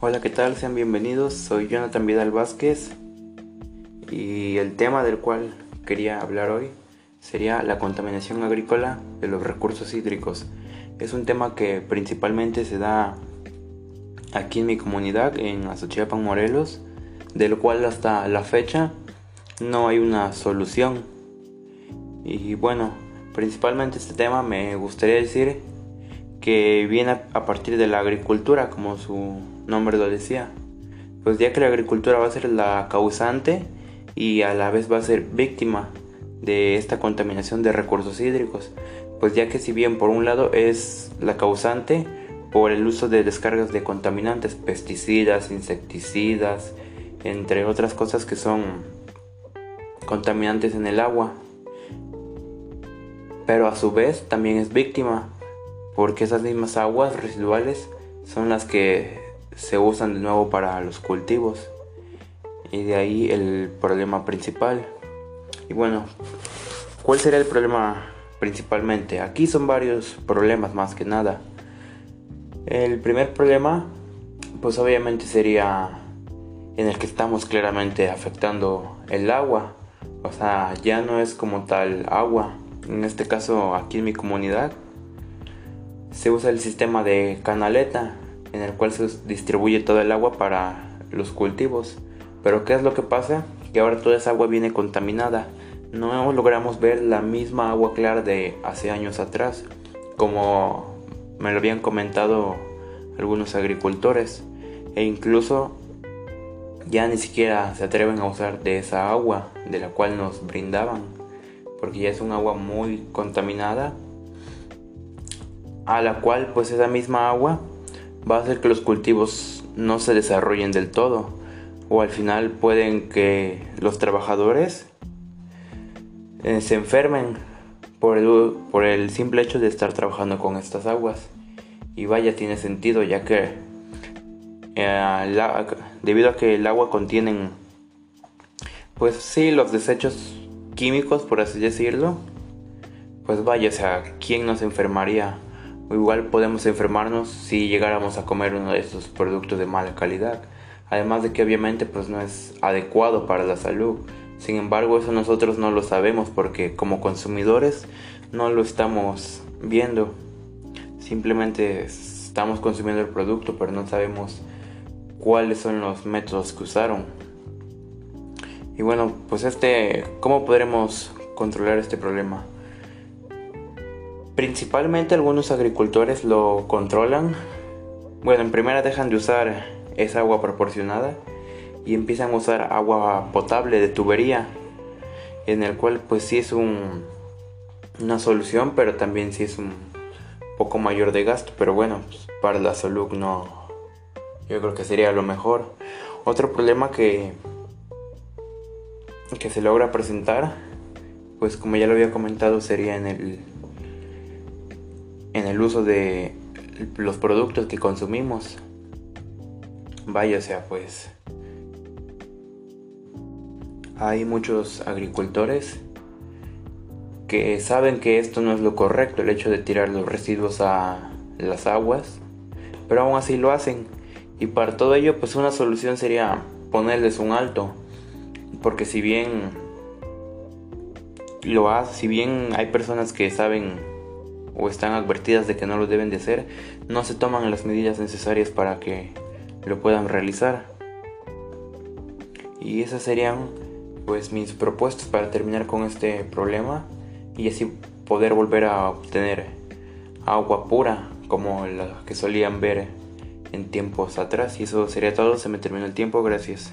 Hola, ¿qué tal? Sean bienvenidos. Soy Jonathan Vidal Vázquez y el tema del cual quería hablar hoy sería la contaminación agrícola de los recursos hídricos. Es un tema que principalmente se da aquí en mi comunidad, en Azochiapan, Morelos, del cual hasta la fecha no hay una solución. Y bueno, principalmente este tema me gustaría decir que viene a partir de la agricultura, como su nombre lo decía. Pues ya que la agricultura va a ser la causante y a la vez va a ser víctima de esta contaminación de recursos hídricos, pues ya que si bien por un lado es la causante por el uso de descargas de contaminantes, pesticidas, insecticidas, entre otras cosas que son contaminantes en el agua, pero a su vez también es víctima porque esas mismas aguas residuales son las que se usan de nuevo para los cultivos y de ahí el problema principal. Y bueno, ¿cuál sería el problema principalmente? Aquí son varios problemas más que nada. El primer problema, pues obviamente sería en el que estamos claramente afectando el agua. O sea, ya no es como tal agua. En este caso, aquí en mi comunidad, se usa el sistema de canaleta en el cual se distribuye todo el agua para los cultivos. Pero ¿qué es lo que pasa? Que ahora toda esa agua viene contaminada. No logramos ver la misma agua clara de hace años atrás, como me lo habían comentado algunos agricultores. E incluso ya ni siquiera se atreven a usar de esa agua de la cual nos brindaban, porque ya es un agua muy contaminada a la cual pues esa misma agua va a hacer que los cultivos no se desarrollen del todo o al final pueden que los trabajadores eh, se enfermen por el, por el simple hecho de estar trabajando con estas aguas. Y vaya tiene sentido ya que eh, debido a que el agua contienen pues sí los desechos químicos por así decirlo pues vaya o sea quién nos enfermaría igual podemos enfermarnos si llegáramos a comer uno de estos productos de mala calidad. Además de que obviamente pues no es adecuado para la salud. Sin embargo, eso nosotros no lo sabemos porque como consumidores no lo estamos viendo. Simplemente estamos consumiendo el producto, pero no sabemos cuáles son los métodos que usaron. Y bueno, pues este, ¿cómo podremos controlar este problema? Principalmente algunos agricultores lo controlan. Bueno, en primera dejan de usar esa agua proporcionada y empiezan a usar agua potable de tubería, en el cual pues sí es un, una solución, pero también sí es un poco mayor de gasto, pero bueno, pues, para la salud no, yo creo que sería lo mejor. Otro problema que, que se logra presentar, pues como ya lo había comentado, sería en el en el uso de los productos que consumimos. Vaya, o sea, pues hay muchos agricultores que saben que esto no es lo correcto, el hecho de tirar los residuos a las aguas, pero aún así lo hacen. Y para todo ello, pues una solución sería ponerles un alto, porque si bien lo hace, si bien hay personas que saben o están advertidas de que no lo deben de hacer, no se toman las medidas necesarias para que lo puedan realizar. Y esas serían pues mis propuestas para terminar con este problema y así poder volver a obtener agua pura como la que solían ver en tiempos atrás. Y eso sería todo, se me terminó el tiempo, gracias.